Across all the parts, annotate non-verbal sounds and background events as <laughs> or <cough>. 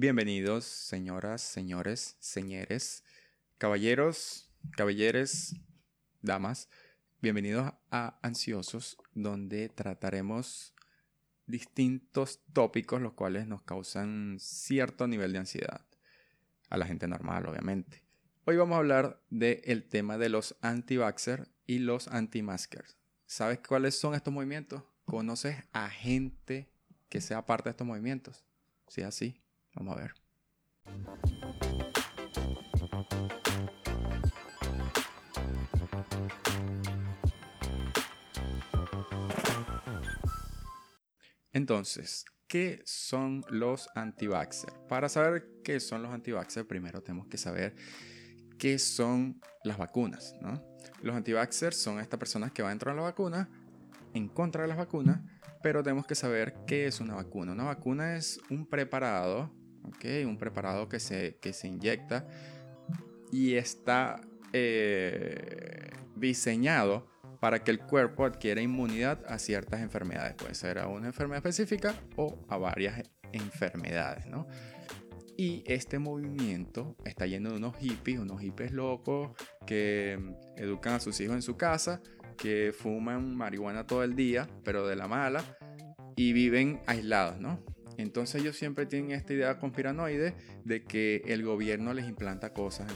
Bienvenidos, señoras, señores, señores, caballeros, caballeres, damas. Bienvenidos a Ansiosos, donde trataremos distintos tópicos los cuales nos causan cierto nivel de ansiedad. A la gente normal, obviamente. Hoy vamos a hablar del tema de los anti-vaxxer y los anti-maskers. ¿Sabes cuáles son estos movimientos? ¿Conoces a gente que sea parte de estos movimientos? Si es así, vamos a ver. Entonces, ¿qué son los anti Para saber qué son los anti primero tenemos que saber qué son las vacunas, ¿no? Los anti son estas personas que van dentro de la vacuna, en contra de las vacunas, pero tenemos que saber qué es una vacuna. Una vacuna es un preparado, ¿ok? Un preparado que se, que se inyecta y está eh, diseñado para que el cuerpo adquiera inmunidad a ciertas enfermedades. Puede ser a una enfermedad específica o a varias enfermedades, ¿no? Y este movimiento está lleno de unos hippies, unos hippies locos que educan a sus hijos en su casa, que fuman marihuana todo el día, pero de la mala, y viven aislados, ¿no? Entonces ellos siempre tienen esta idea conspiranoide de que el gobierno les implanta cosas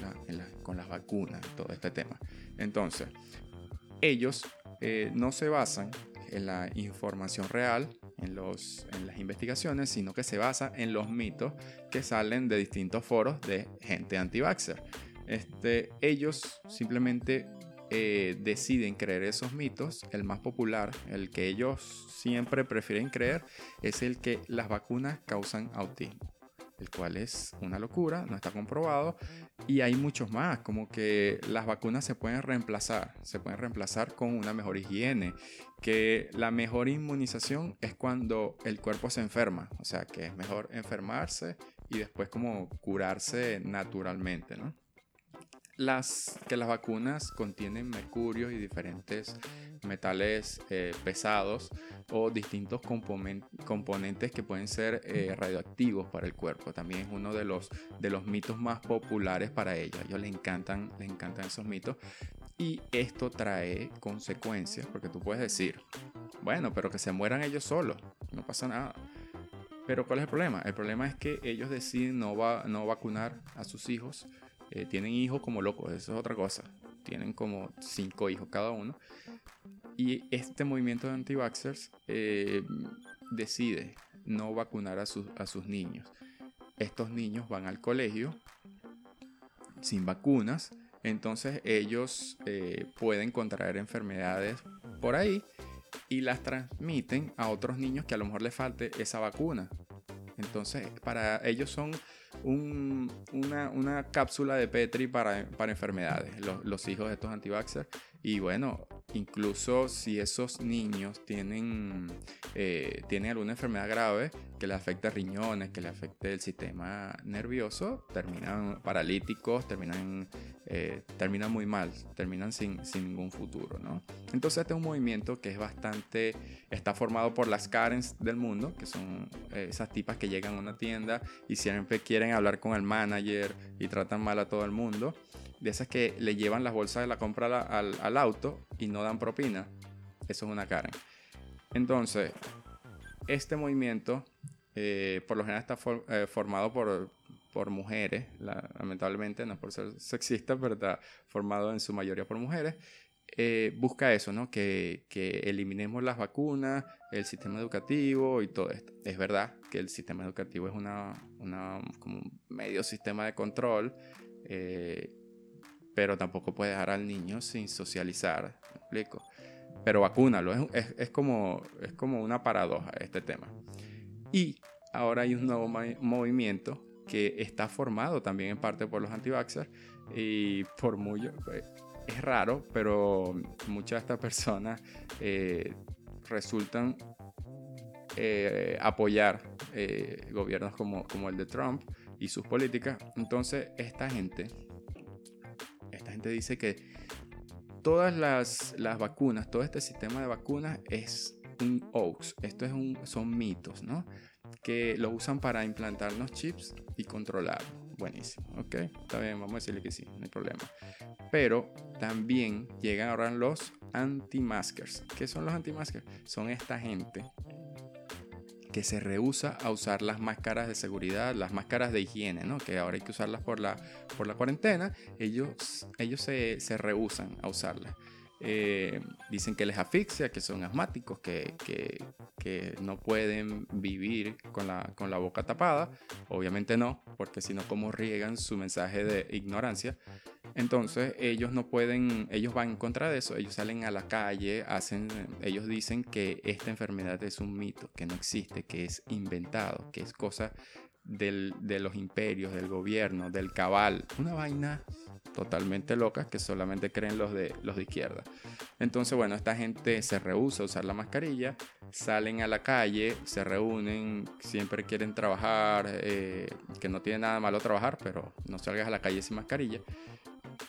con las vacunas, todo este tema. Entonces, ellos eh, no se basan en la información real, en, las investigaciones, sino que se basa en los mitos que salen de distintos foros de gente anti-vaxxer. Este, ellos simplemente eh, deciden creer esos mitos. El más popular, el que ellos siempre prefieren creer, es el que las vacunas causan autismo el cual es una locura, no está comprobado. Y hay muchos más, como que las vacunas se pueden reemplazar, se pueden reemplazar con una mejor higiene, que la mejor inmunización es cuando el cuerpo se enferma, o sea, que es mejor enfermarse y después como curarse naturalmente, ¿no? Las, que las vacunas contienen mercurio y diferentes metales eh, pesados o distintos componentes que pueden ser eh, radioactivos para el cuerpo. También es uno de los, de los mitos más populares para ellos. A ellos les encantan, les encantan esos mitos. Y esto trae consecuencias, porque tú puedes decir, bueno, pero que se mueran ellos solos, no pasa nada. Pero ¿cuál es el problema? El problema es que ellos deciden no, va, no vacunar a sus hijos eh, tienen hijos como locos, eso es otra cosa. Tienen como cinco hijos cada uno. Y este movimiento de anti-vaxxers eh, decide no vacunar a sus, a sus niños. Estos niños van al colegio sin vacunas, entonces ellos eh, pueden contraer enfermedades por ahí y las transmiten a otros niños que a lo mejor les falte esa vacuna. Entonces, para ellos son una, cápsula de Petri para, para enfermedades, los, hijos de estos antivaxxers. Y bueno, incluso si esos niños tienen, eh, tienen alguna enfermedad grave que le afecte riñones, que le afecte el sistema nervioso, terminan paralíticos, terminan, eh, terminan muy mal, terminan sin, ningún futuro. ¿no? Entonces este es un movimiento que es bastante, está formado por las Karens del mundo, que son eh, esas tipas que llegan a una tienda y siempre quieren hablar con el manager y tratan mal a todo el mundo. De esas que le llevan las bolsas de la compra al, auto y no dan propina. Eso es una Karen. Entonces, este movimiento eh, por lo general está eh, formado por, por mujeres, lamentablemente, no es por ser sexista, pero está formado en su mayoría por mujeres. Eh, busca eso, ¿no? Que, que, eliminemos las vacunas, el sistema educativo y todo esto. Es verdad que el sistema educativo es una, una como un medio sistema de control, eh, pero tampoco puede dejar al niño sin socializar, ¿me explico? Pero vacúnalo, es, es, como, es como una paradoja este tema. Y ahora hay un nuevo movimiento que está formado también en parte por los anti y por mucho, pues, es raro, pero muchas de estas personas eh, resultan eh, apoyar eh, gobiernos como, como el de Trump y sus políticas. Entonces, esta gente, esta gente dice que todas las, las vacunas, todo este sistema de vacunas es un hoax, esto es un, son mitos, ¿no? Que lo usan para implantarnos chips y controlar. Buenísimo, ok, está bien, vamos a decirle que sí, no hay problema. Pero también llegan ahora los anti-maskers. ¿Qué son los anti-maskers? Son esta gente que se rehúsa a usar las máscaras de seguridad, las máscaras de higiene, ¿no? que ahora hay que usarlas por la, por la cuarentena, ellos, ellos se, se rehusan a usarlas. Eh, dicen que les asfixia, que son asmáticos, que, que, que, no pueden vivir con la, con la boca tapada. Obviamente no, porque si no, ¿cómo riegan su mensaje de ignorancia? Entonces ellos no pueden, ellos van en contra de eso, ellos salen a la calle, hacen, ellos dicen que esta enfermedad es un mito, que no existe, que es inventado, que es cosa del, de los imperios, del gobierno, del cabal, una vaina totalmente loca que solamente creen los de, los de izquierda. Entonces, bueno, esta gente se rehúsa a usar la mascarilla, salen a la calle, se reúnen, siempre quieren trabajar, eh, que no tiene nada malo trabajar, pero no salgas a la calle sin mascarilla.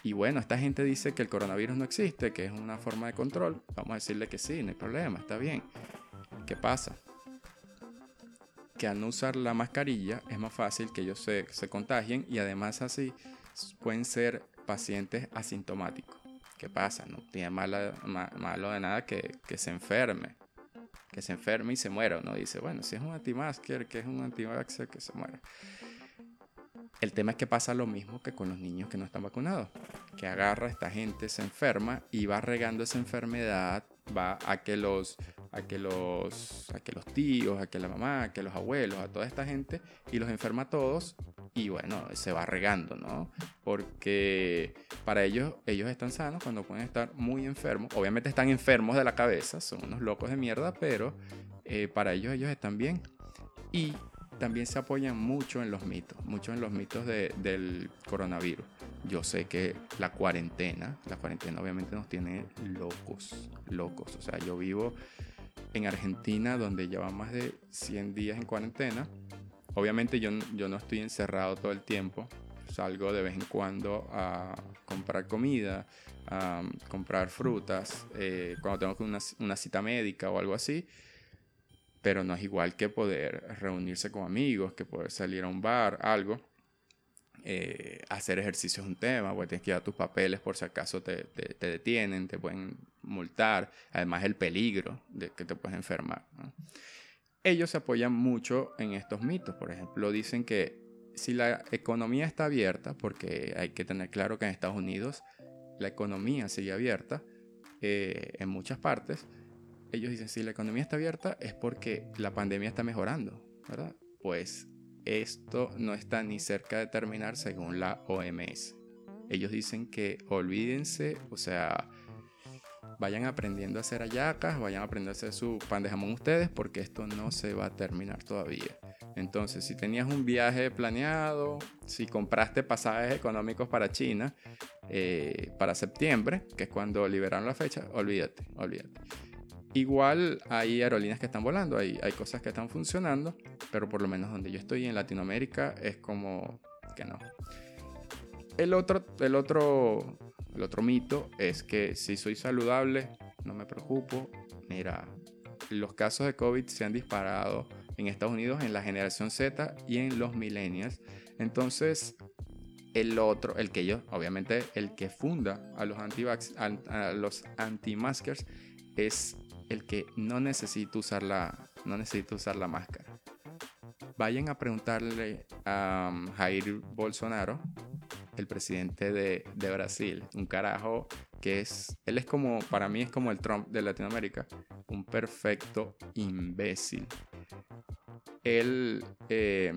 Y bueno, esta gente dice que el coronavirus no existe, que es una forma de control. Vamos a decirle que sí, no hay problema, está bien. ¿Qué pasa? Que al no usar la mascarilla es más fácil que ellos se, se contagien y además así pueden ser pacientes asintomáticos. ¿Qué pasa? No tiene malo de nada que, se enferme. Que se enferme y se muera. Uno dice, bueno, si es un anti-masker, que es un anti-vaxxer, que se muera. El tema es que pasa lo mismo que con los niños que no están vacunados, que agarra esta gente, se enferma y va regando esa enfermedad, va a que los a que los a que los tíos, a que la mamá, a que los abuelos, a toda esta gente y los enferma a todos y bueno, se va regando, ¿no? Porque para ellos ellos están sanos cuando pueden estar muy enfermos. Obviamente están enfermos de la cabeza, son unos locos de mierda, pero eh, para ellos ellos están bien. Y también se apoyan mucho en los mitos, mucho en los mitos del coronavirus. Yo sé que la cuarentena, la cuarentena obviamente nos tiene locos, locos. O sea, yo vivo en Argentina donde lleva más de 100 días en cuarentena. Obviamente yo, yo no estoy encerrado todo el tiempo, salgo de vez en cuando a comprar comida, a comprar frutas, eh, cuando tengo una, una cita médica o algo así pero no es igual que poder reunirse con amigos, que poder salir a un bar, algo. Eh, hacer ejercicio es un tema, porque tienes que llevar tus papeles por si acaso te, te, detienen, te pueden multar, además el peligro de que te puedes enfermar. Ellos se apoyan mucho en estos mitos, por ejemplo, dicen que si la economía está abierta, porque hay que tener claro que en Estados Unidos la economía sigue abierta eh, en muchas partes, ellos dicen, si la economía está abierta es porque la pandemia está mejorando, ¿verdad? Pues esto no está ni cerca de terminar según la OMS. Ellos dicen que olvídense, o sea, vayan aprendiendo a hacer ayacas, vayan aprendiendo a hacer su pan de jamón ustedes, porque esto no se va a terminar todavía. Entonces, si tenías un viaje planeado, si compraste pasajes económicos para China eh, para septiembre, que es cuando liberaron la fecha, olvídate, olvídate. Igual hay aerolíneas que están volando, hay, hay cosas que están funcionando, pero por lo menos donde yo estoy en Latinoamérica es como que no. El otro, el otro, el otro mito es que si soy saludable, no me preocupo. Mira, los casos de COVID se han disparado en Estados Unidos en la generación Z y en los millennials. Entonces, el otro, el que ellos, obviamente, el que funda a los anti a los anti-maskers es el que no necesita usar la, no necesita usar la máscara. Vayan a preguntarle a um, Jair Bolsonaro, el presidente de, Brasil, un carajo que es, él es como, para mí es como el Trump de Latinoamérica, un perfecto imbécil. Él eh,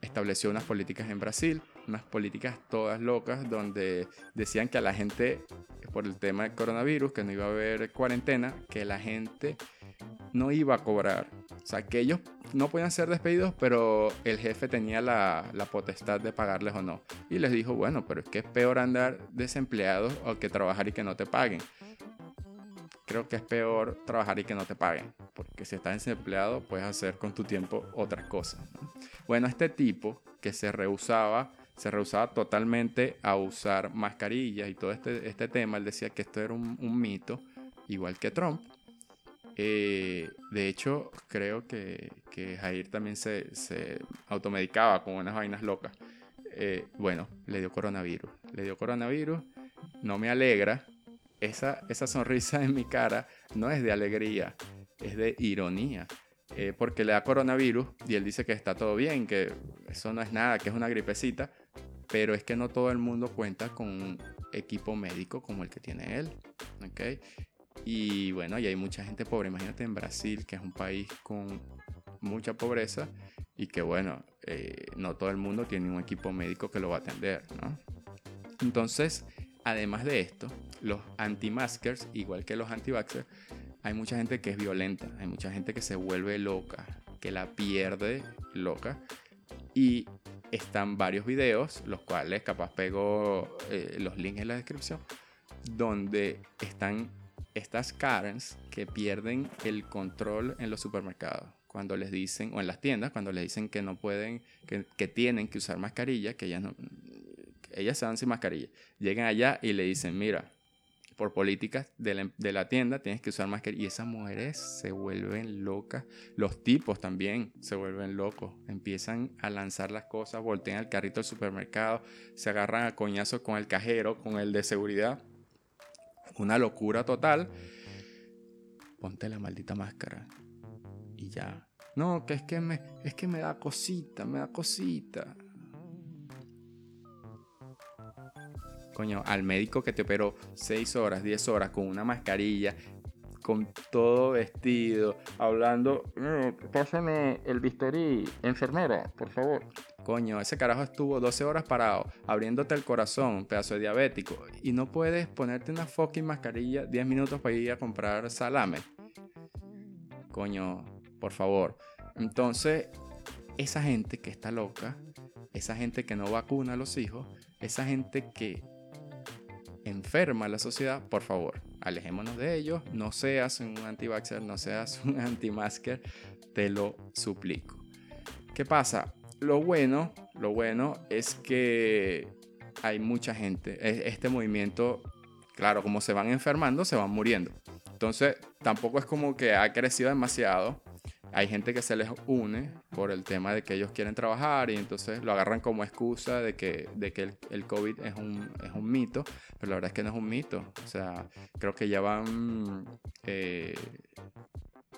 estableció unas políticas en Brasil, unas políticas todas locas, donde decían que a la gente por el tema del coronavirus, que no iba a haber cuarentena, que la gente no iba a cobrar. O sea, que ellos no podían ser despedidos, pero el jefe tenía la, la, potestad de pagarles o no. Y les dijo, bueno, pero es que es peor andar desempleados o que trabajar y que no te paguen. Creo que es peor trabajar y que no te paguen, porque si estás desempleado puedes hacer con tu tiempo otras cosas. Bueno, este tipo que se rehusaba se rehusaba totalmente a usar mascarillas y todo este, este tema. Él decía que esto era un, mito, igual que Trump. Eh, de hecho, creo que, que Jair también se, se automedicaba con unas vainas locas. Eh, bueno, le dio coronavirus. Le dio coronavirus. No me alegra. Esa, esa sonrisa en mi cara no es de alegría, es de ironía. Eh, porque le da coronavirus y él dice que está todo bien, que eso no es nada, que es una gripecita. Pero es que no todo el mundo cuenta con un equipo médico como el que tiene él. ¿okay? Y bueno, y hay mucha gente pobre. Imagínate en Brasil, que es un país con mucha pobreza y que bueno, eh, no todo el mundo tiene un equipo médico que lo va a atender, ¿no? Entonces, además de esto, los anti-maskers, igual que los anti-vaxxers, hay mucha gente que es violenta, hay mucha gente que se vuelve loca, que la pierde loca. Y están varios videos, los cuales capaz pego eh, los links en la descripción, donde están estas Karens que pierden el control en los supermercados. Cuando les dicen, o en las tiendas, cuando les dicen que no pueden, que, tienen que usar mascarilla, que ellas no, ellas se van sin mascarilla. Llegan allá y le dicen, mira, por políticas de la, de la, tienda tienes que usar mascarilla. Y esas mujeres se vuelven locas. Los tipos también se vuelven locos. Empiezan a lanzar las cosas, voltean el carrito del supermercado, se agarran a coñazos con el cajero, con el de seguridad una locura total. Ponte la maldita máscara. Y ya. No, que es que me, es que me da cosita, me da cosita. Coño, al médico que te operó 6 horas, 10 horas con una mascarilla, con todo vestido, hablando, pásame el bisturí, enfermera, por favor. Coño, ese carajo estuvo 12 horas parado, abriéndote el corazón, pedazo de diabético, y no puedes ponerte una fucking mascarilla 10 minutos para ir a comprar salame. Coño, por favor. Entonces, esa gente que está loca, esa gente que no vacuna a los hijos, esa gente que enferma a la sociedad, por favor, alejémonos de ellos, no seas un anti-vaxxer, no seas un <laughs> anti-masker, te lo suplico. ¿Qué pasa? Lo bueno, lo bueno es que hay mucha gente. E, este movimiento, claro, como se van enfermando, se van muriendo. Entonces, tampoco es como que ha crecido demasiado. Hay gente que se les une por el tema de que ellos quieren trabajar y entonces lo agarran como excusa de que, de que el, COVID es un, es un mito, pero la verdad es que no es un mito. O sea, creo que ya van, eh,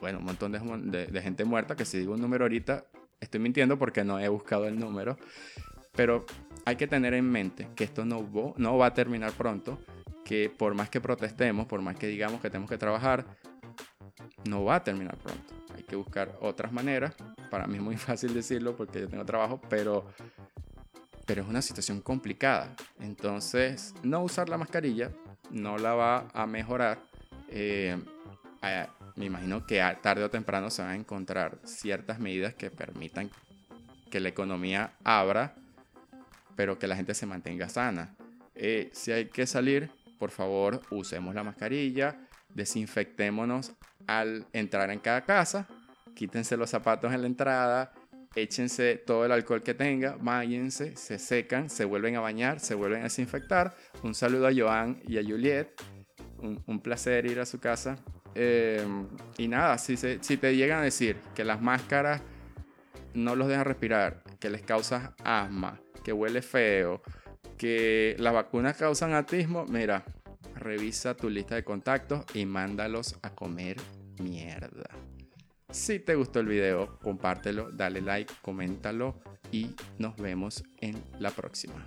bueno, un montón de, de gente muerta, que si digo un número ahorita, Estoy mintiendo porque no he buscado el número, pero hay que tener en mente que esto no, no va a terminar pronto, que por más que protestemos, por más que digamos que tenemos que trabajar, no va a terminar pronto. Hay que buscar otras maneras. Para mí es muy <laughs> fácil decirlo porque yo tengo trabajo, pero, pero es una situación complicada. Entonces, no usar la mascarilla no la va a mejorar. Eh, me imagino que tarde o temprano se van a encontrar ciertas medidas que permitan que la economía abra, pero que la gente se mantenga sana. Eh, si hay que salir, por favor, usemos la mascarilla, desinfectémonos al entrar en cada casa, quítense los zapatos en la entrada, échense todo el alcohol que tenga, váyanse, se secan, se vuelven a bañar, se vuelven a desinfectar. Un saludo a Joan y a Juliet. un placer ir a su casa Em, y nada, si, si te llegan a decir que las máscaras no los dejan respirar, que les causa asma, que huele feo, que las vacunas causan autismo, mira, revisa tu lista de contactos y mándalos a comer mierda. Si te gustó el video, compártelo, dale like, coméntalo y nos vemos en la próxima.